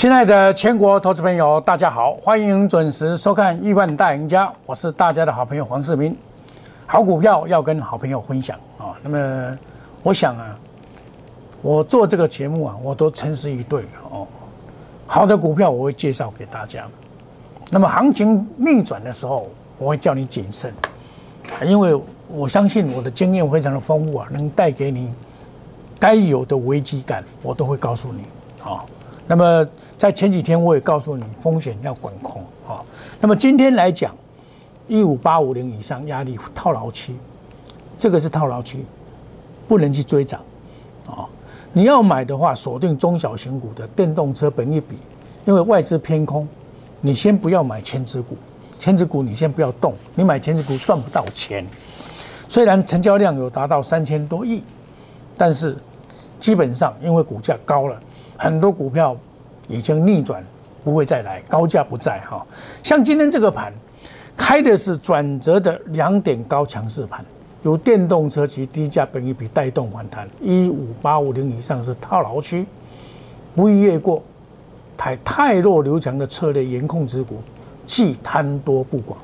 亲爱的全国投资朋友，大家好，欢迎准时收看《亿万大赢家》，我是大家的好朋友黄世明。好股票要跟好朋友分享啊。那么，我想啊，我做这个节目啊，我都诚实以对哦。好的股票我会介绍给大家。那么行情逆转的时候，我会叫你谨慎，因为我相信我的经验非常的丰富啊，能带给你该有的危机感，我都会告诉你啊。那么在前几天我也告诉你，风险要管控啊。那么今天来讲，一五八五零以上压力套牢期，这个是套牢期，不能去追涨啊。你要买的话，锁定中小型股的电动车，本一比，因为外资偏空，你先不要买千只股，千只股你先不要动，你买千只股赚不到钱。虽然成交量有达到三千多亿，但是基本上因为股价高了。很多股票已经逆转，不会再来，高价不在哈。像今天这个盘，开的是转折的两点高强势盘，由电动车及低价本一比带动反弹，一五八五零以上是套牢区，不宜越过。太太弱留强的策略严控之股，既贪多不广。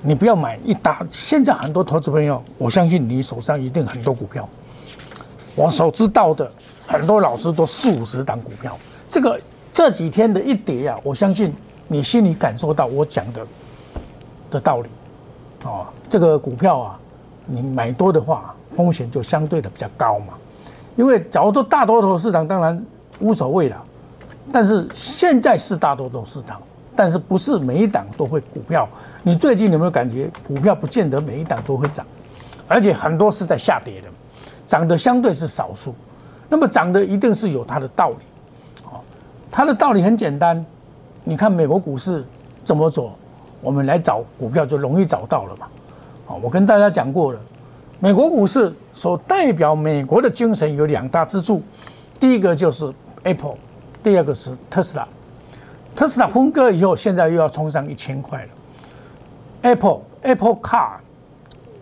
你不要买一打。现在很多投资朋友，我相信你手上一定很多股票，我所知道的。很多老师都四五十档股票，这个这几天的一跌啊，我相信你心里感受到我讲的的道理，哦，这个股票啊，你买多的话，风险就相对的比较高嘛。因为假如说大多头市场当然无所谓了，但是现在是大多头市场，但是不是每一档都会股票。你最近有没有感觉股票不见得每一档都会涨，而且很多是在下跌的，涨的相对是少数。那么涨的一定是有它的道理，它的道理很简单，你看美国股市怎么走，我们来找股票就容易找到了嘛，好，我跟大家讲过了，美国股市所代表美国的精神有两大支柱，第一个就是 Apple，第二个是特斯拉，特斯拉分割以后，现在又要冲上一千块了，Apple Apple Car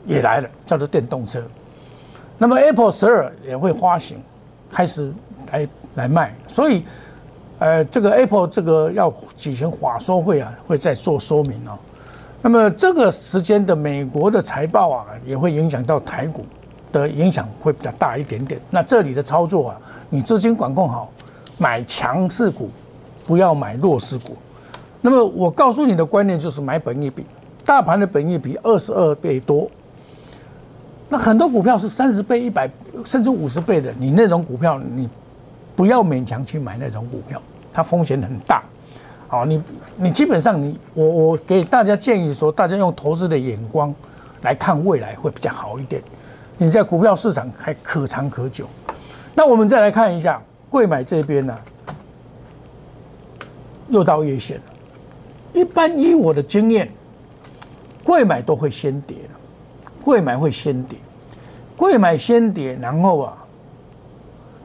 也来了，叫做电动车，那么 Apple 十二也会发行。开始来来卖，所以，呃，这个 Apple 这个要举行法说会啊，会再做说明哦。那么这个时间的美国的财报啊，也会影响到台股的影响会比较大一点点。那这里的操作啊，你资金管控好，买强势股，不要买弱势股。那么我告诉你的观念就是买本益比，大盘的本益比二十二倍多。那很多股票是三十倍、一百甚至五十倍的，你那种股票，你不要勉强去买那种股票，它风险很大。好，你你基本上你我我给大家建议说，大家用投资的眼光来看未来会比较好一点。你在股票市场还可长可久。那我们再来看一下贵买这边呢，又到月线了。一般以我的经验，贵买都会先跌。贵买会先跌，贵买先跌，然后啊，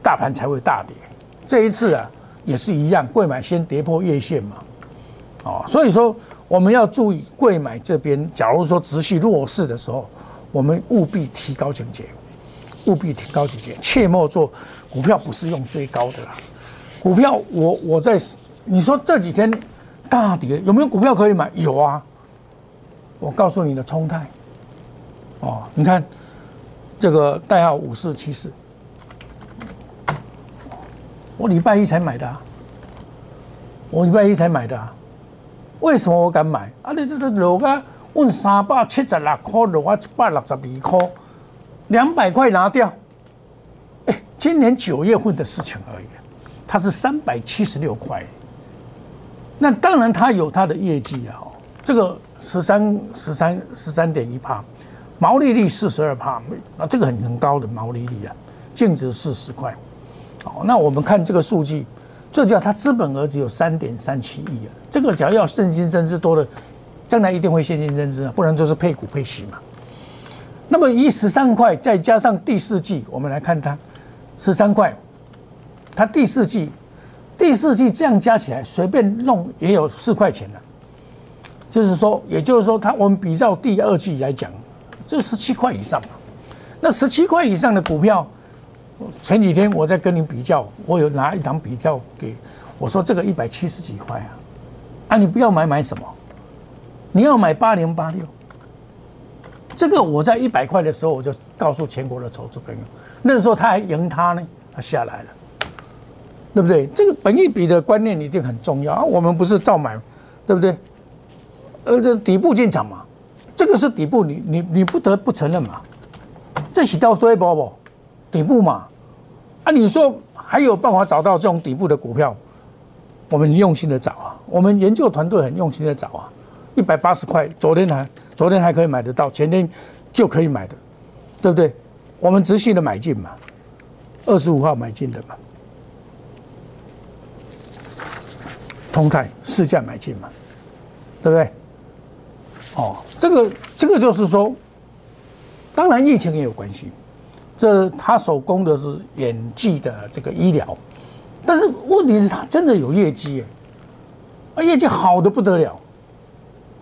大盘才会大跌。这一次啊，也是一样，贵买先跌破月线嘛，哦，所以说我们要注意贵买这边，假如说持续弱势的时候，我们务必提高警戒，务必提高警戒，切莫做股票不是用最高的啦。股票我我在你说这几天大跌有没有股票可以买？有啊，我告诉你的冲泰。哦，你看，这个代号五四七四，我礼拜一才买的，啊，我礼拜一才买的，啊，为什么我敢买？啊，你这个落个问三百七十六块，落啊一百六十二块，两百块拿掉，哎，今年九月份的事情而已，它是三百七十六块，那当然它有它的业绩啊，这个十三十三十三点一帕。毛利率四十二帕，那这个很很高的毛利率啊，净值四十块，好，那我们看这个数据，这叫它资本额只有三点三七亿啊，这个只要要现金增资多的，将来一定会现金增资啊，不然就是配股配息嘛。那么以十三块再加上第四季，我们来看它十三块，它第四季第四季这样加起来随便弄也有四块钱了，就是说，也就是说，它我们比照第二季来讲。就十七块以上嘛，那十七块以上的股票，前几天我在跟你比较，我有拿一张比较给，我说这个一百七十几块啊，啊，你不要买买什么？你要买八零八六。这个我在一百块的时候，我就告诉全国的投资朋友，那时候他还赢他呢，他下来了，对不对？这个本一比的观念一定很重要啊。我们不是照买，对不对？呃，这底部进场嘛，这个是底部，你你你不得不承认嘛。这是到追波不？底部嘛，啊，你说还有办法找到这种底部的股票？我们用心的找啊，我们研究团队很用心的找啊。一百八十块，昨天还昨天还可以买得到，前天就可以买的，对不对？我们直系的买进嘛，二十五号买进的嘛，通泰市价买进嘛，对不对？哦，这个这个就是说，当然疫情也有关系，这他手工的是演技的这个医疗，但是问题是他真的有业绩，啊，业绩好的不得了。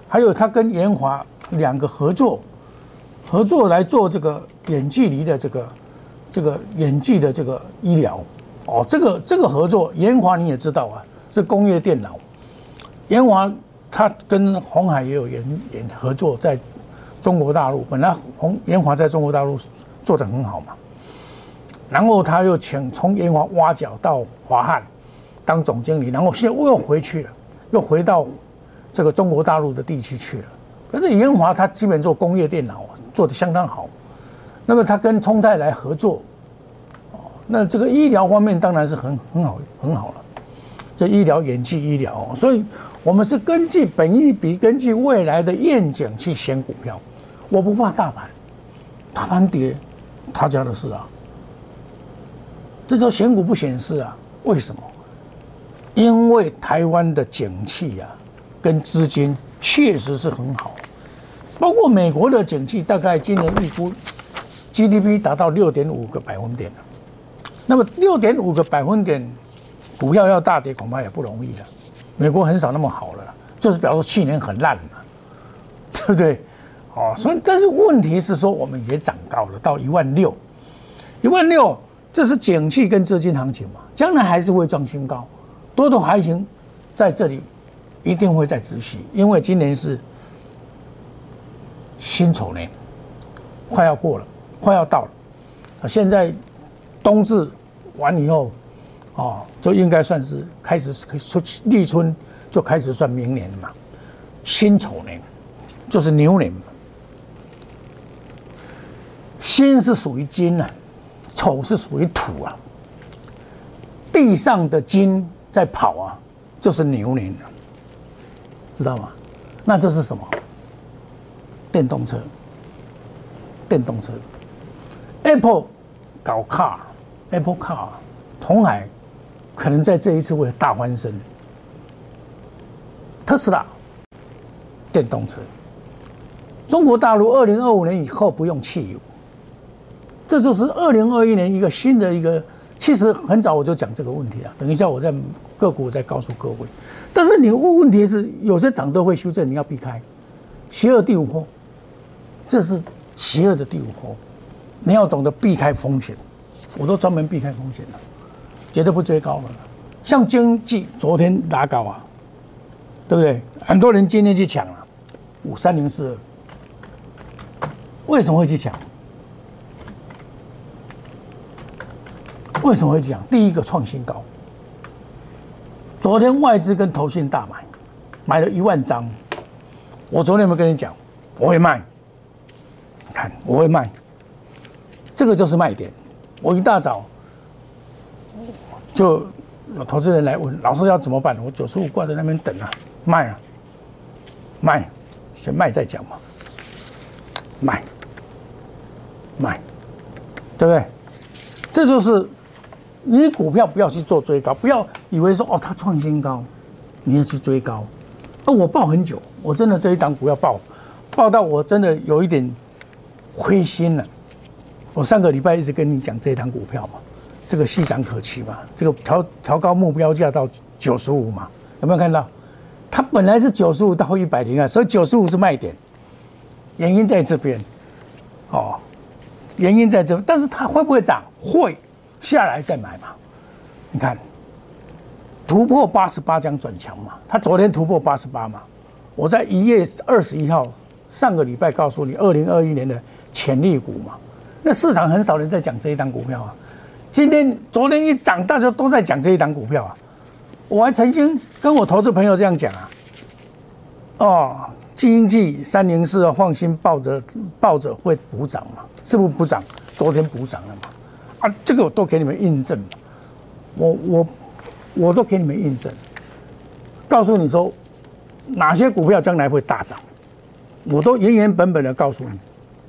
还有他跟延华两个合作，合作来做这个远距离的这个这个远距的这个医疗，哦，这个这个合作，延华你也知道啊，是工业电脑，延华他跟红海也有研研合作，在中国大陆，本来红延华在中国大陆做的很好嘛，然后他又请从延华挖角到华汉当总经理，然后现在又回去了，又回到。这个中国大陆的地区去了，可是延华他基本做工业电脑做的相当好，那么他跟冲泰来合作，哦，那这个医疗方面当然是很很好很好了，这医疗演技医疗，所以我们是根据本一比，根据未来的愿景去选股票，我不怕大盘，大盘跌，他家的事啊，这叫选股不显示啊？为什么？因为台湾的景气呀。跟资金确实是很好，包括美国的景气，大概今年预估 GDP 达到六点五个百分点。那么六点五个百分点，股票要大跌恐怕也不容易了。美国很少那么好了，就是表示去年很烂嘛，对不对？哦，所以但是问题是说，我们也涨高了，到一万六，一万六，这是景气跟资金行情嘛，将来还是会创新高，多头还行，在这里。一定会再持续，因为今年是辛丑年，快要过了，快要到了。现在冬至完以后，哦，就应该算是开始出立春，就开始算明年嘛。辛丑年就是牛年嘛。金是属于金啊，丑是属于土啊。地上的金在跑啊，就是牛年了。知道吗？那这是什么？电动车。电动车。Apple 搞 Car，Apple Car，同海可能在这一次会大翻身。特斯拉电动车。中国大陆二零二五年以后不用汽油，这就是二零二一年一个新的一个。其实很早我就讲这个问题啊，等一下我在个股再告诉各位。但是你问问题是有些涨都会修正，你要避开邪恶第五波，这是邪恶的第五波，你要懂得避开风险。我都专门避开风险的，绝对不追高了。像经济昨天拉高啊，对不对？很多人今天去抢了五三零四，为什么会去抢？为什么会讲？第一个创新高。昨天外资跟投信大买，买了一万张。我昨天有没有跟你讲？我会卖。看，我会卖。这个就是卖点。我一大早就有投资人来问，老师要怎么办？我九十五挂在那边等啊，卖啊，卖，先卖再讲嘛。卖，卖，对不对？这就是。你股票不要去做追高，不要以为说哦它创新高，你要去追高。那我抱很久，我真的这一档股票抱，抱到我真的有一点灰心了。我上个礼拜一直跟你讲这一档股票嘛，这个细涨可期嘛，这个调调高目标价到九十五嘛，有没有看到？它本来是九十五到一百零啊，所以九十五是卖点，原因在这边，哦，原因在这，但是它会不会涨？会。下来再买嘛？你看，突破八十八将转强嘛，他昨天突破八十八嘛，我在一月二十一号上个礼拜告诉你，二零二一年的潜力股嘛，那市场很少人在讲这一档股票啊，今天昨天一涨，大家都在讲这一档股票啊，我还曾经跟我投资朋友这样讲啊，哦，经济三零四放心抱着抱着会补涨嘛，是不是补涨？昨天补涨了嘛，啊，这个我都给你们印证，我我。我都给你们印证，告诉你说哪些股票将来会大涨，我都原原本本的告诉你，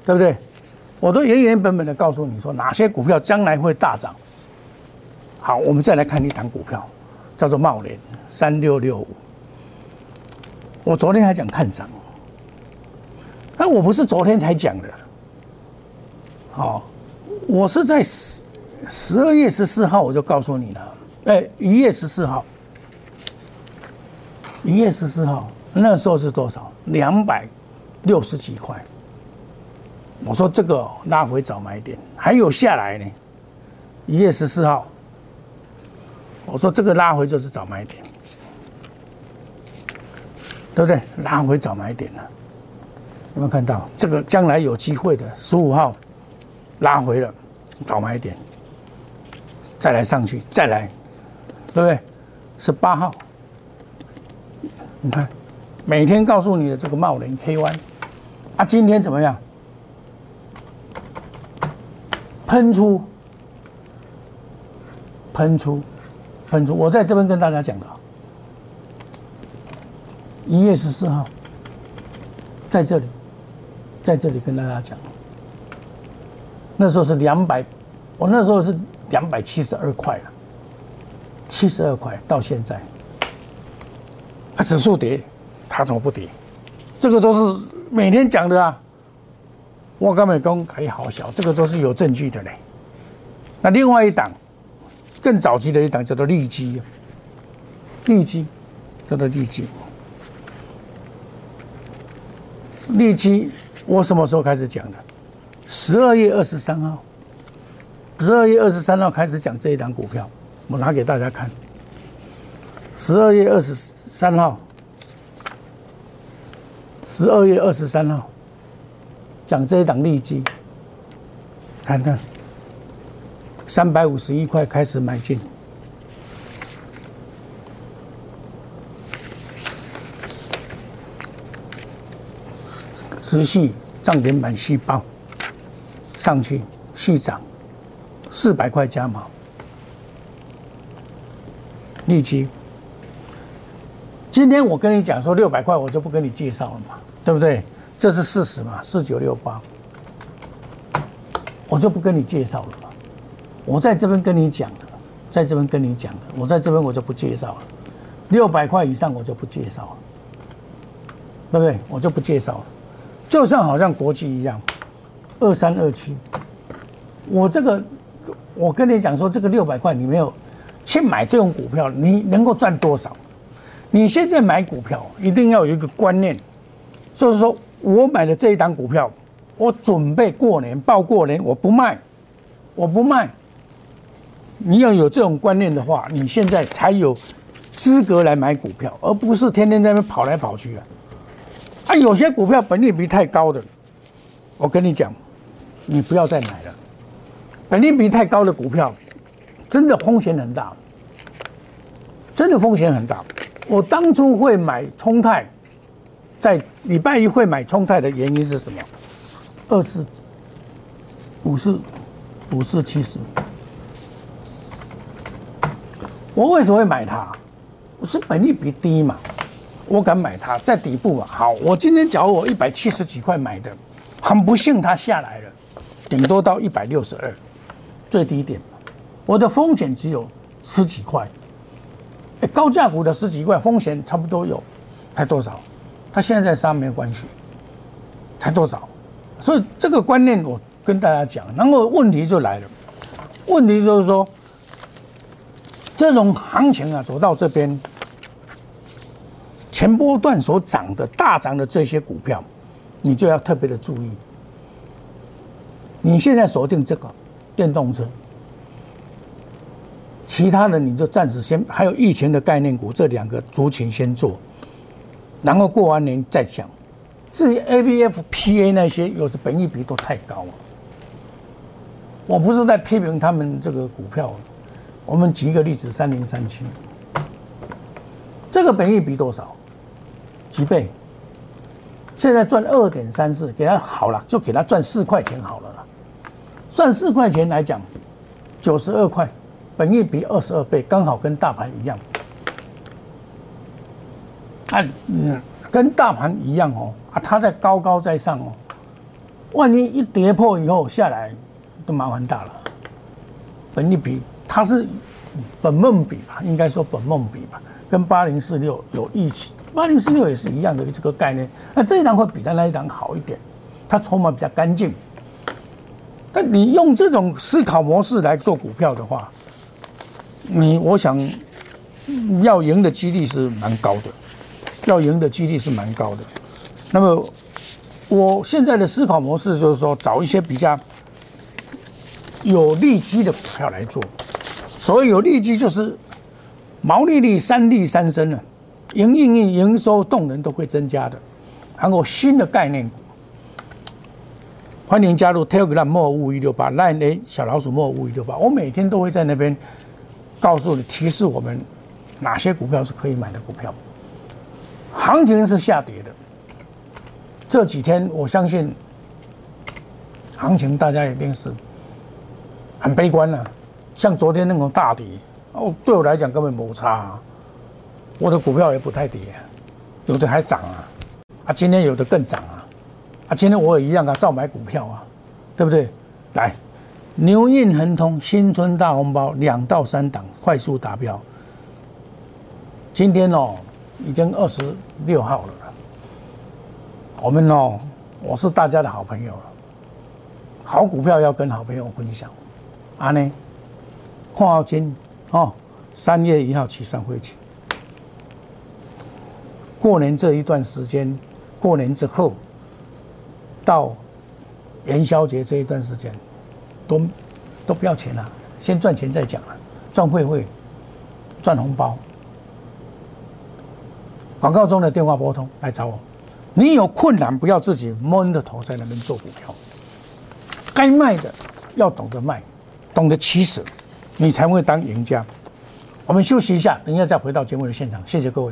对不对？我都原原本本的告诉你说哪些股票将来会大涨。好，我们再来看一档股票，叫做茂联三六六五。我昨天还讲看涨，但我不是昨天才讲的，好，我是在十十二月十四号我就告诉你了。哎，一月十四号，一月十四号那时候是多少？两百六十几块。我说这个拉回早买点，还有下来呢。一月十四号，我说这个拉回就是早买点，对不对？拉回早买点了，有没有看到？这个将来有机会的。十五号拉回了，早买点，再来上去，再来。对不对？十八号，你看，每天告诉你的这个茂林 K Y，啊，今天怎么样？喷出，喷出，喷出！我在这边跟大家讲的，一月十四号，在这里，在这里跟大家讲，那时候是两百，我那时候是两百七十二块了。七十二块到现在，它指数跌，它怎么不跌？这个都是每天讲的啊。我刚美工可以好小，这个都是有证据的嘞。那另外一档更早期的一档叫做利基，利基叫做利基，利基我什么时候开始讲的？十二月二十三号，十二月二十三号开始讲这一档股票。我拿给大家看，十二月二十三号，十二月二十三号讲这一档利基，看看三百五十一块开始买进，持续涨停板细胞上去续涨，四百块加码。利基，今天我跟你讲说六百块，我就不跟你介绍了嘛，对不对？这是事实嘛，四九六八，我就不跟你介绍了嘛。我在这边跟你讲的，在这边跟你讲的，我在这边我就不介绍了。六百块以上我就不介绍了，对不对？我就不介绍了。就像好像国际一样，二三二七，我这个我跟你讲说，这个六百块你没有。去买这种股票，你能够赚多少？你现在买股票一定要有一个观念，就是说我买的这一档股票，我准备过年报过年，我不卖，我不卖。你要有这种观念的话，你现在才有资格来买股票，而不是天天在那边跑来跑去啊！啊，有些股票本利比太高的，我跟你讲，你不要再买了。本利比太高的股票。真的风险很大，真的风险很大。我当初会买冲泰，在礼拜一会买冲泰的原因是什么？二四五四五四七十，我为什么会买它？我是本利比低嘛，我敢买它在底部嘛。好，我今天假如我一百七十几块买的，很不幸它下来了，顶多到一百六十二，最低点。我的风险只有十几块，高价股的十几块风险差不多有，才多少？它现在在杀没有关系，才多少？所以这个观念我跟大家讲，然后问题就来了，问题就是说，这种行情啊走到这边，前波段所涨的大涨的这些股票，你就要特别的注意。你现在锁定这个电动车。其他的你就暂时先，还有疫情的概念股这两个族群先做，然后过完年再讲。至于 A、B、F、P、A 那些，有的本益比都太高了。我不是在批评他们这个股票，我们举一个例子，三零三七，这个本益比多少？几倍？现在赚二点三四，给他好了，就给他赚四块钱好了啦。算四块钱来讲，九十二块。本益比二十二倍，刚好跟大盘一样。啊，嗯，跟大盘一样哦。啊，它在高高在上哦。万一一跌破以后下来，都麻烦大了。本益比它是本梦比吧，应该说本梦比吧，跟八零四六有一起。八零四六也是一样的这个概念。那这一档会比它那一档好一点，它筹码比较干净。但你用这种思考模式来做股票的话，你我想要赢的几率是蛮高的，要赢的几率是蛮高的。那么我现在的思考模式就是说，找一些比较有利基的股票来做。所谓有利基，就是毛利率三利三升了，营运营营收动能都会增加的，然后新的概念股。欢迎加入 Telegram 莫五一六八 Line A 小老鼠莫五一六八，我每天都会在那边。告诉你，提示我们哪些股票是可以买的股票。行情是下跌的，这几天我相信行情大家一定是很悲观了。像昨天那种大跌，哦，对我来讲根本没差啊。我的股票也不太跌，有的还涨啊，啊，今天有的更涨啊，啊，今天我也一样啊，照买股票啊，对不对？来。牛运亨通新春大红包两到三档快速达标。今天哦，已经二十六号了。我们哦，我是大家的好朋友了。好股票要跟好朋友分享。啊呢，看好金哦，三月一号起算会期。过年这一段时间，过年之后到元宵节这一段时间。都都不要钱了，先赚钱再讲了，赚会会赚红包。广告中的电话拨通来找我，你有困难不要自己闷着头在那边做股票，该卖的要懂得卖，懂得起死，你才会当赢家。我们休息一下，等一下再回到节目的现场，谢谢各位。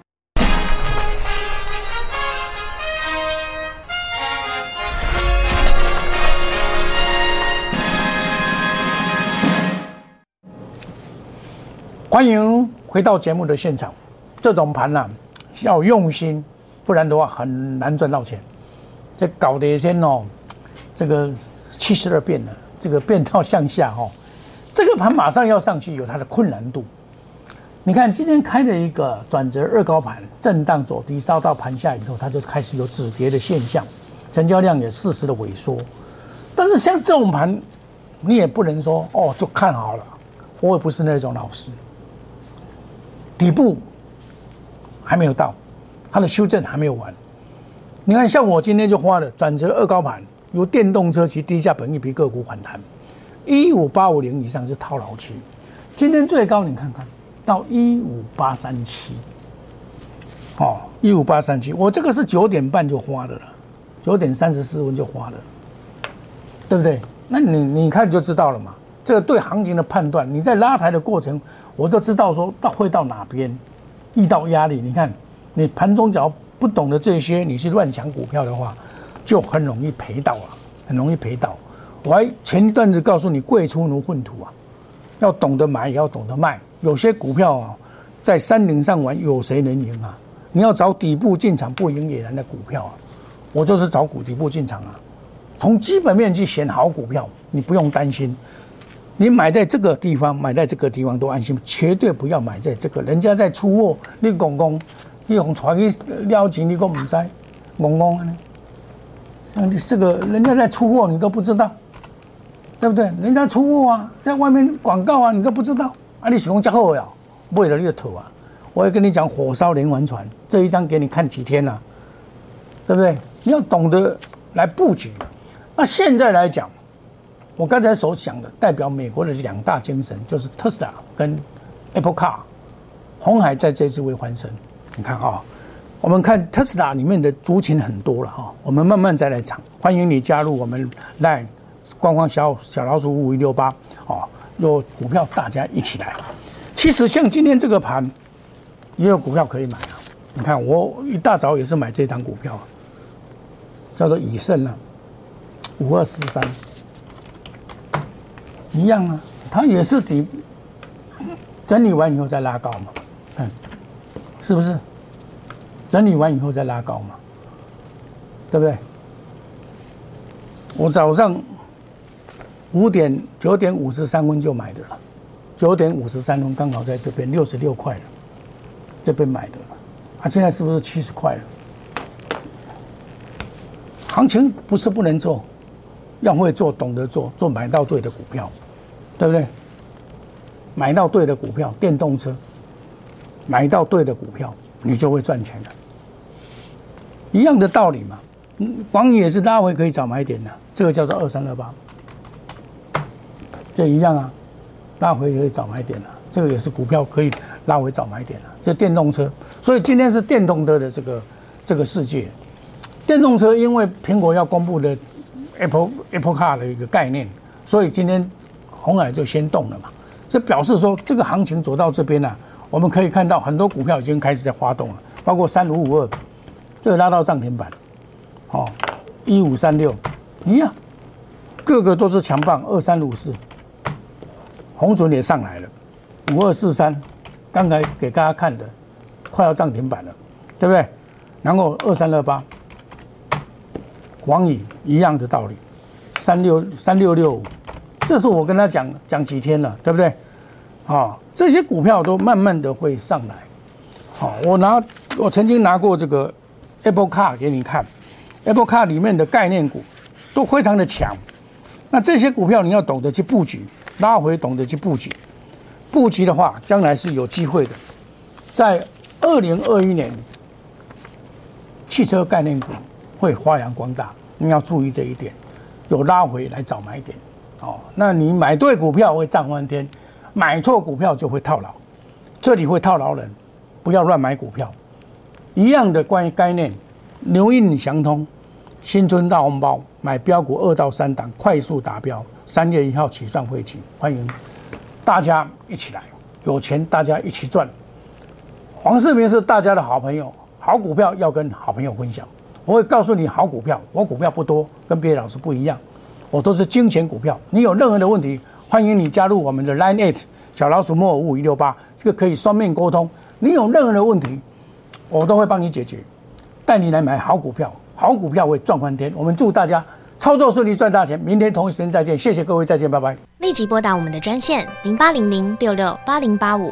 欢迎回到节目的现场。这种盘呢，要用心，不然的话很难赚到钱。这搞得先哦，这个七十二变了，这个变道向下哈，这个盘马上要上去，有它的困难度。你看今天开了一个转折二高盘，震荡走低，烧到盘下以后，它就开始有止跌的现象，成交量也适时的萎缩。但是像这种盘，你也不能说哦就看好了，我也不是那种老师。底部还没有到，它的修正还没有完。你看，像我今天就花了转折二高盘，由电动车及低价本益比个股反弹，一五八五零以上是套牢区。今天最高你看看到一五八三七，哦，一五八三七，我这个是九点半就花的了，九点三十四分就花的，对不对？那你你看就知道了嘛。这个对行情的判断，你在拉抬的过程，我就知道说到会到哪边遇到压力。你看，你盘中只要不懂得这些，你去乱抢股票的话，就很容易赔到啊，很容易赔到。我还前一段子告诉你，贵出如粪土啊，要懂得买，也要懂得卖。有些股票啊，在山顶上玩，有谁能赢啊？你要找底部进场不赢也难的股票啊，我就是找股底部进场啊。从基本面去选好股票，你不用担心。你买在这个地方，买在这个地方都安心，绝对不要买在这个。人家在出货，你公公，你用船去撩钱，你都唔知，公公呢？像你这个人家在出货，你都不知道，对不对？人家出货啊，在外面广告啊，你都不知道。啊，你喜欢加货呀？为了猎头啊！我也跟你讲，火烧连环船这一张给你看几天了，对不对？你要懂得来布局。那现在来讲，我刚才所讲的代表美国的两大精神，就是特斯拉跟 Apple Car，红海在这次会翻身。你看啊，我们看特斯拉里面的族群很多了哈，我们慢慢再来讲。欢迎你加入我们 Line 官方小小老鼠五一六八哦，有股票大家一起来。其实像今天这个盘，也有股票可以买啊。你看我一大早也是买这档股票，叫做以盛啊。五二四三，一样啊，它也是底整理完以后再拉高嘛，看是不是？整理完以后再拉高嘛，对不对？我早上五点九点五十三分就买的了，九点五十三分刚好在这边六十六块了，这边买的，啊，现在是不是七十块了？行情不是不能做。要会做，懂得做，做买到对的股票，对不对？买到对的股票，电动车，买到对的股票，你就会赚钱了。一样的道理嘛。嗯，广也是拉回可以找买点的，这个叫做二三二八，这一样啊，拉回可以找买点了，这个也是股票可以拉回找买点了。这电动车，所以今天是电动车的这个这个世界。电动车因为苹果要公布的。Apple Apple Car 的一个概念，所以今天红海就先动了嘛，这表示说这个行情走到这边呢，我们可以看到很多股票已经开始在发动了，包括三五五二，这个拉到涨停板，哦，一五三六一样，个个都是强棒，二三五四，红准也上来了，五二四三，刚才给大家看的，快要涨停板了，对不对？然后二三二八。广宇一样的道理，三六三六六五，这是我跟他讲讲几天了，对不对？啊，这些股票都慢慢的会上来。好，我拿我曾经拿过这个 Apple Car 给你看，Apple Car 里面的概念股都非常的强。那这些股票你要懂得去布局，拉回懂得去布局，布局的话，将来是有机会的。在二零二一年，汽车概念股。会发扬光大，你要注意这一点，有拉回来找买点，哦，那你买对股票会涨翻天，买错股票就会套牢，这里会套牢人，不要乱买股票。一样的关于概念，牛印祥通，新春大红包，买标股二到三档，快速达标，三月一号起算会期，欢迎大家一起来，有钱大家一起赚。黄世明是大家的好朋友，好股票要跟好朋友分享。我会告诉你好股票，我股票不多，跟别的老师不一样，我都是金钱股票。你有任何的问题，欢迎你加入我们的 Line Eight 小老鼠莫五五一六八，这个可以双面沟通。你有任何的问题，我都会帮你解决，带你来买好股票，好股票会赚翻天。我们祝大家操作顺利，赚大钱。明天同一时间再见，谢谢各位，再见，拜拜。立即拨打我们的专线零八零零六六八零八五。